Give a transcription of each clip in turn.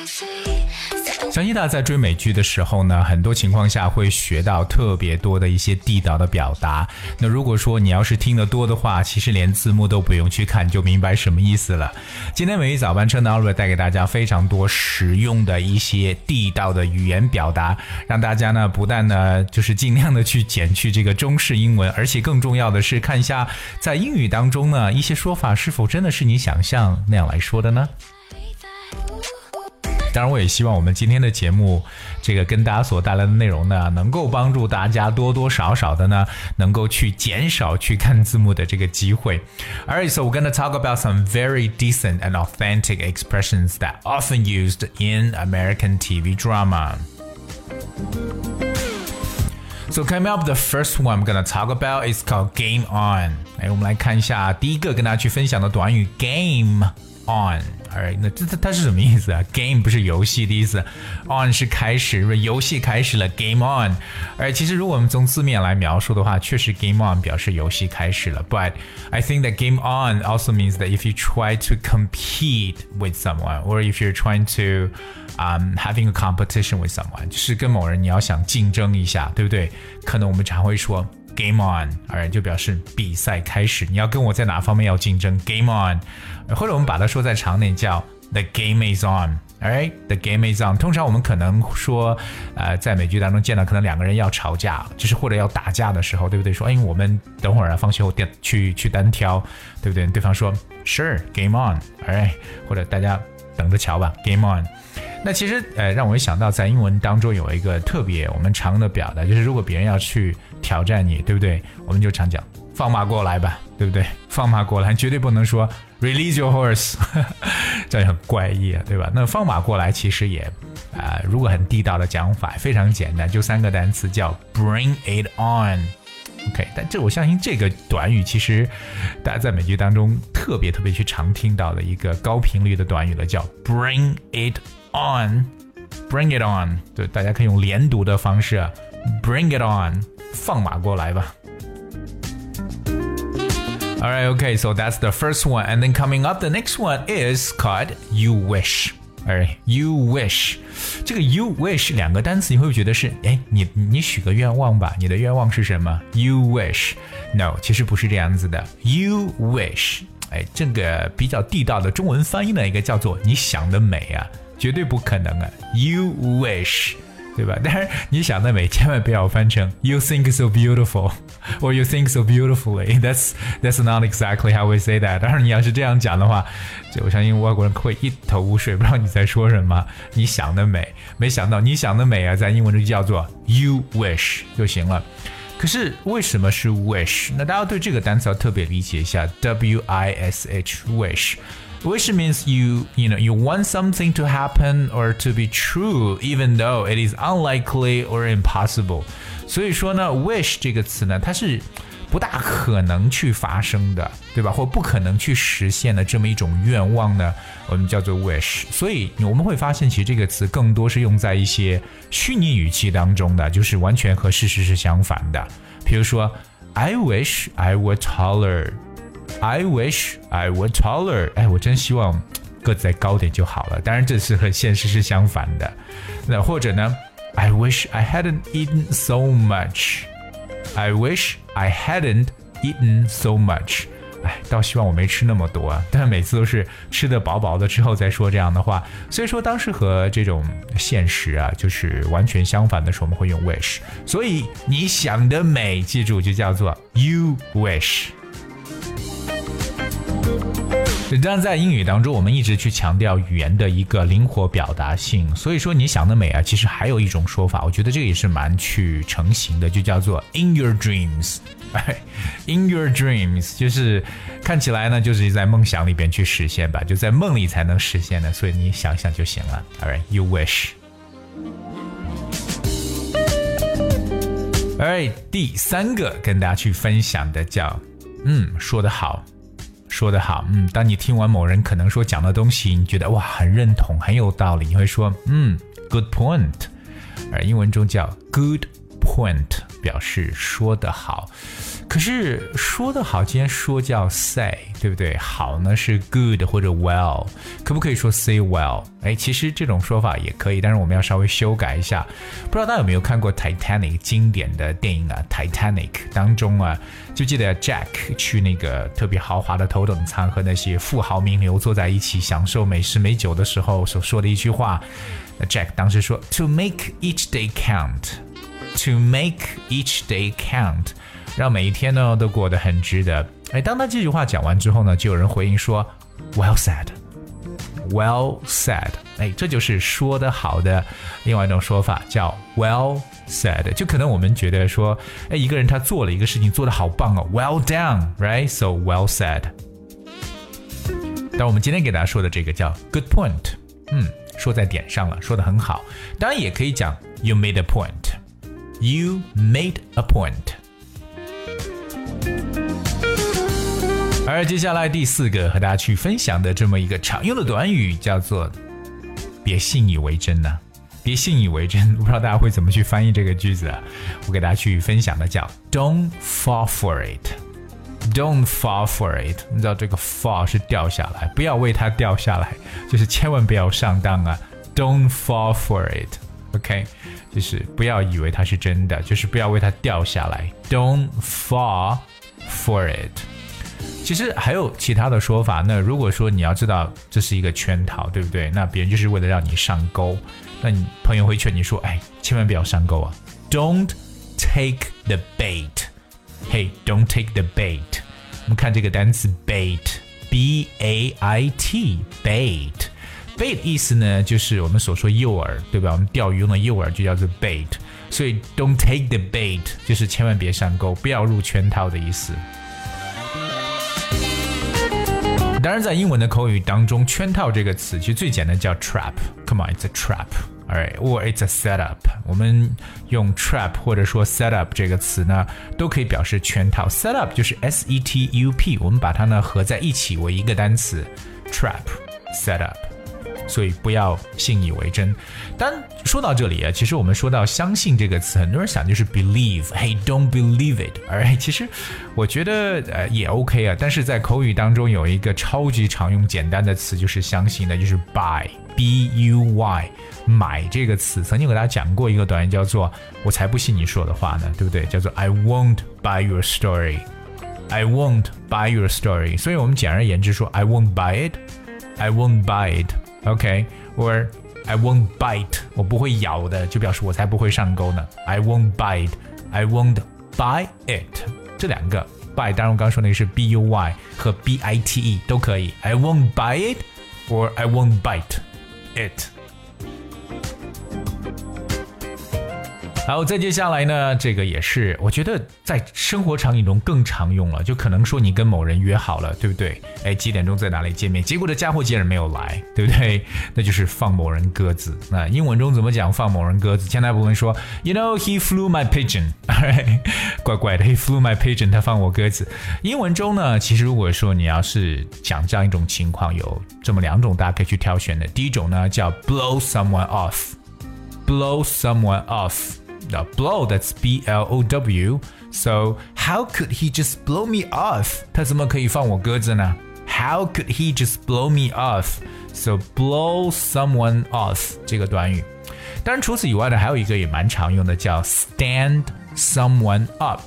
Wanna be crazy. 相信大在追美剧的时候呢，很多情况下会学到特别多的一些地道的表达。那如果说你要是听得多的话，其实连字幕都不用去看，就明白什么意思了。今天美语早班车呢，Oliver 带给大家非常多实用的一些地道的语言表达，让大家呢不但呢就是尽量的去减去这个中式英文，而且更重要的是看一下在英语当中呢一些说法是否真的是你想象那样来说的呢？当然，我也希望我们今天的节目，这个跟大家所带来的内容呢，能够帮助大家多多少少的呢，能够去减少去看字幕的这个机会。Alright, so we're gonna talk about some very decent and authentic expressions that often used in American TV drama. So coming up, the first one I'm gonna talk about is called Game On。哎，我们来看一下第一个跟大家去分享的短语 Game On。Alright，那这这它是什么意思啊？Game 不是游戏的意思，On 是开始，游戏开始了，Game On。而其实如果我们从字面来描述的话，确实 Game On 表示游戏开始了。But I think that Game On also means that if you try to compete with someone, or if you're trying to um, having a competition with someone，就是跟某人你要想竞争一下，对不对？可能我们常会说 game on，而就表示比赛开始，你要跟我在哪方面要竞争，game on，或者我们把它说在长点叫 the game is on。Alright, the game is on。通常我们可能说，呃，在美剧当中见到可能两个人要吵架，就是或者要打架的时候，对不对？说，哎，我们等会儿啊，放学后电去去单挑，对不对？对方说，Sure, game on。Alright，或者大家等着瞧吧，game on。那其实，呃，让我想到在英文当中有一个特别我们常用的表达，就是如果别人要去挑战你，对不对？我们就常讲放马过来吧，对不对？放马过来，绝对不能说 release your horse，这样很怪异啊，对吧？那放马过来其实也，啊、如果很地道的讲法，非常简单，就三个单词叫 bring it on。OK，但这我相信这个短语其实大家在美剧当中特别特别去常听到的一个高频率的短语了，叫 bring it on，bring it on，对，大家可以用连读的方式啊，bring it on，放马过来吧。All right, okay, so that's the first one. And then coming up, the next one is called you wish. All right, you wish. 这个 you wish 两个单词，你会不会觉得是，哎，你你许个愿望吧？你的愿望是什么？You wish. No，其实不是这样子的。You wish. 哎，这个比较地道的中文翻译呢，一个叫做你想得美啊， 绝对不可能啊。You wish. 对吧？但是你想得美，千万不要翻成 "You think so beautiful" or "You think so beautifully." That's that's not exactly how we say that. 当然，你要是这样讲的话，就我相信外国人会一头雾水，不知道你在说什么。你想得美，没想到你想得美啊，在英文中叫做 "You wish" 就行了。可是为什么是 wish？那大家对这个单词要特别理解一下，W I S H wish。Wish means you, you know, you want something to happen or to be true, even though it is unlikely or impossible. 所以说呢，wish 这个词呢，它是不大可能去发生的，对吧？或不可能去实现的这么一种愿望呢，我们叫做 wish。所以我们会发现，其实这个词更多是用在一些虚拟语气当中的，就是完全和事实是相反的。比如说，I wish I were taller。 I wish I were taller。哎，我真希望个子再高点就好了。当然，这是和现实是相反的。那或者呢，I wish I hadn't eaten so much。I wish I hadn't eaten so much。哎，倒希望我没吃那么多啊！但每次都是吃的饱饱的之后再说这样的话。所以说，当时和这种现实啊，就是完全相反的时候，我们会用 wish。所以你想得美，记住就叫做 you wish。当然，在英语当中，我们一直去强调语言的一个灵活表达性。所以说，你想得美啊，其实还有一种说法，我觉得这个也是蛮去成型的，就叫做 in your dreams。In your dreams，就是看起来呢，就是在梦想里边去实现吧，就在梦里才能实现的，所以你想想就行了。All right，you wish。All right，第三个跟大家去分享的叫，嗯，说得好。说得好。嗯，当你听完某人可能说讲的东西，你觉得哇很认同，很有道理，你会说嗯，good point。而英文中叫 good point，表示说得好。可是说得好，今天说叫 say，对不对？好呢是 good 或者 well，可不可以说 say well？哎，其实这种说法也可以，但是我们要稍微修改一下。不知道大家有没有看过 Titanic 经典的电影啊？Titanic 当中啊，就记得 Jack 去那个特别豪华的头等舱，和那些富豪名流坐在一起享受美食美酒的时候所说的一句话。那 Jack 当时说：“To make each day count, to make each day count。”让每一天呢都过得很值得。哎，当他这句话讲完之后呢，就有人回应说：“Well said, well said。”哎，这就是说得好的另外一种说法，叫 “well said”。就可能我们觉得说，哎，一个人他做了一个事情做得好棒哦，“well done”，right？So well said。但我们今天给大家说的这个叫 “good point”，嗯，说在点上了，说的很好。当然也可以讲 “you made a point You made a point”。而接下来第四个和大家去分享的这么一个常用的短语叫做“别信以为真”呢，别信以为真，不知道大家会怎么去翻译这个句子啊？我给大家去分享的叫 “Don't fall for it”，“Don't fall for it”，你知道这个 “fall” 是掉下来，不要为它掉下来，就是千万不要上当啊！“Don't fall for it OK，就是不要以为它是真的，就是不要为它掉下来，“Don't fall for it”。其实还有其他的说法。那如果说你要知道这是一个圈套，对不对？那别人就是为了让你上钩。那你朋友会劝你说：“哎，千万不要上钩啊！”Don't take the bait。Hey，don't take the bait。我们看这个单词 bait，b a i t，bait。Bait 意思呢，就是我们所说诱饵，对吧？我们钓鱼用的诱饵就叫做 bait。所以 don't take the bait 就是千万别上钩，不要入圈套的意思。当然，在英文的口语当中，“圈套”这个词其实最简单叫 “trap”。Come on，it's a trap。All right，or it's a setup。我们用 “trap” 或者说 “setup” 这个词呢，都可以表示圈套。setup 就是 s-e-t-u-p，我们把它呢合在一起为一个单词，trap，setup。所以不要信以为真。但说到这里啊，其实我们说到相信这个词，很多人想就是 believe。Hey，don't believe it。而其实我觉得呃也 OK 啊。但是在口语当中有一个超级常用简单的词，就是相信的，就是 buy，b-u-y，买这个词。曾经给大家讲过一个短语，叫做“我才不信你说的话呢”，对不对？叫做 I won't buy your story。I won't buy your story。所以我们简而言之说 I won't buy it。I won't buy it。OK，or I won't bite，我不会咬的，就表示我才不会上钩呢。I won't bite，I won't buy it，这两个 buy，当然我刚刚说那个是 b u y 和 b i t e 都可以。I won't buy it，or I won't bite it。 好，再接下来呢，这个也是我觉得在生活场景中更常用了，就可能说你跟某人约好了，对不对？哎，几点钟在哪里见面？结果这家伙竟然没有来，对不对？那就是放某人鸽子。那英文中怎么讲放某人鸽子？前台部分说，You know he flew my pigeon，怪怪的，He flew my pigeon，他放我鸽子。英文中呢，其实如果说你要是讲这样一种情况，有这么两种大家可以去挑选的。第一种呢叫 blow someone off，blow someone off。Now blow that's B L O W. So how could he just blow me off? 他怎么可以放我鸽子呢？How could he just blow me off? So blow someone off 这个短语。当然除此以外呢，还有一个也蛮常用的叫 stand someone up。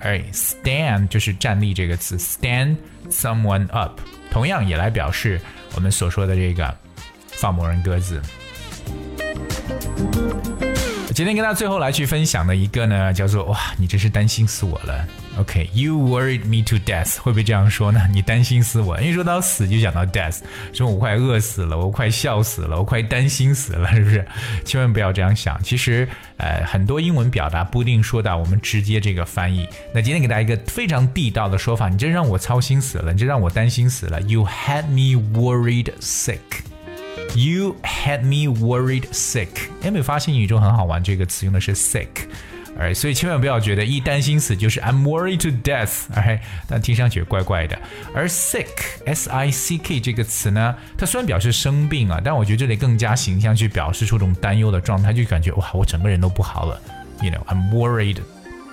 哎，stand 就是站立这个词，stand someone up，同样也来表示我们所说的这个放某人鸽子。 今天跟大家最后来去分享的一个呢，叫做哇，你真是担心死我了。OK，you worried me to death，会不会这样说呢？你担心死我，因为说到死就讲到 death，说我快饿死了，我快笑死了，我快担心死了，是不是？千万不要这样想。其实，呃，很多英文表达不一定说到我们直接这个翻译。那今天给大家一个非常地道的说法，你真让我操心死了，你真让我担心死了。You had me worried sick。You had me worried sick。有没有发现英语中很好玩？这个词用的是 sick， 哎，所以千万不要觉得一担心死就是 I'm worried to death，哎，但听上去怪怪的。而 sick，s i c k 这个词呢，它虽然表示生病啊，但我觉得这里更加形象，去表示出这种担忧的状态，就感觉哇，我整个人都不好了。You know, I'm worried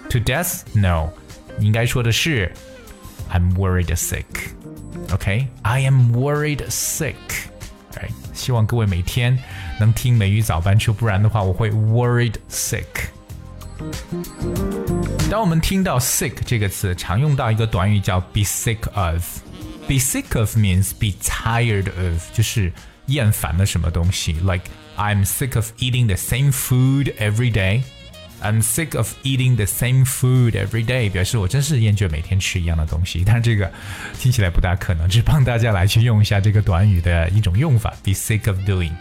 to death. No，你应该说的是 I'm worried sick. OK，I am worried sick. 哎，希望各位每天能听美语早班车，不然的话我会 worried sick。当我们听到 sick 这个词，常用到一个短语叫 be sick of。be sick of means be tired of，就是厌烦了什么东西。Like I'm sick of eating the same food every day。 I'm sick of eating the same food every day，表示我真是厌倦每天吃一样的东西。但是这个听起来不大可能，只帮大家来去用一下这个短语的一种用法，be sick of doing。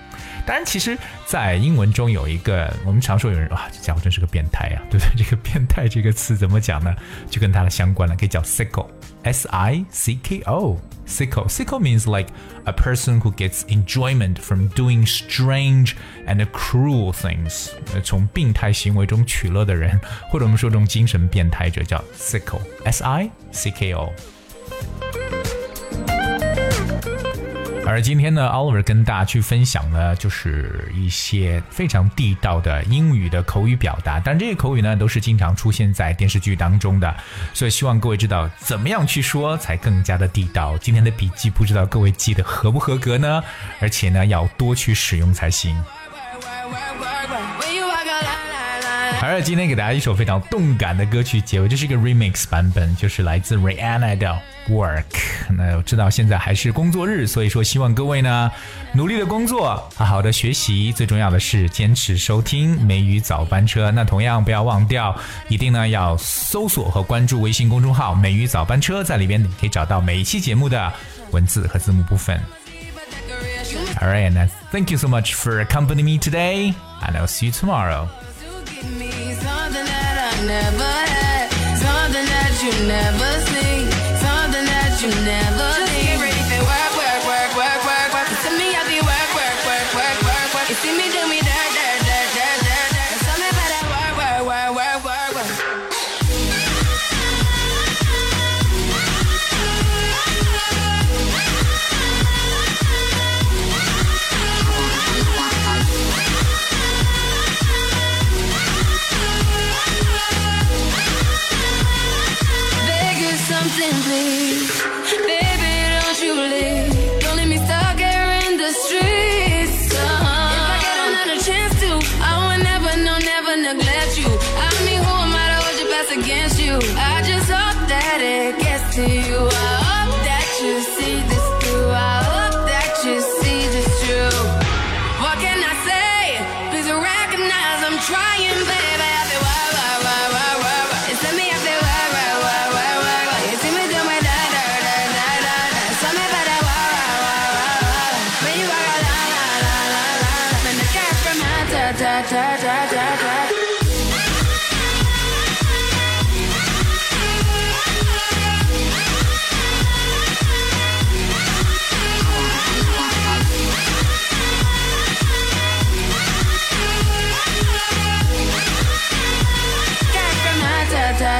当然，其实，在英文中有一个我们常说有人啊，这家伙真是个变态啊，对不对？这个变态这个词怎么讲呢？就跟它的相关了，可以叫 sicko，s i c k o，sicko。sicko means like a person who gets enjoyment from doing strange and cruel things，从病态行为中取乐的人，或者我们说这种精神变态者叫 sicko，s i c k o。 而今天呢，Oliver 跟大家去分享呢，就是一些非常地道的英语的口语表达。但这些口语呢，都是经常出现在电视剧当中的，所以希望各位知道怎么样去说才更加的地道。今天的笔记不知道各位记得合不合格呢？而且呢，要多去使用才行。而今天给大家一首非常动感的歌曲结尾，这是一个 remix 版本，就是来自 Rihanna 的 Work。那我知道现在还是工作日，所以说希望各位呢努力的工作，好好的学习，最重要的是坚持收听美语早班车。那同样不要忘掉，一定呢要搜索和关注微信公众号“美语早班车”，在里边你可以找到每一期节目的文字和字幕部分。Alright, and thank you so much for accompanying me today, and I'll see you tomorrow. Never I just hope that it gets to you. I hope that you see this through. I hope that you see this true. What can I say? Please recognize I'm trying, baby.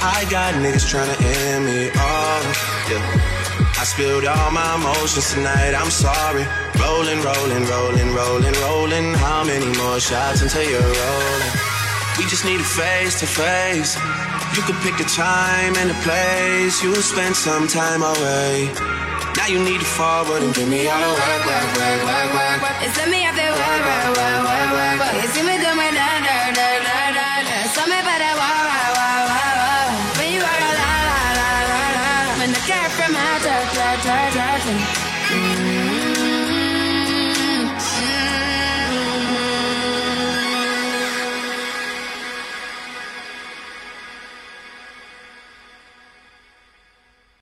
I got niggas tryna end me off. Yeah. I spilled all my emotions tonight. I'm sorry. Rolling, rolling, rolling, rolling, rolling. How many more shots until you're rolling? We just need a face to face. You could pick the time and the place. You'll spend some time away. Now you need to forward and give me all the work, work, work, work, work, work. It's me, I feel why, why, why, why, why, why. You see me do my da, da, da, da,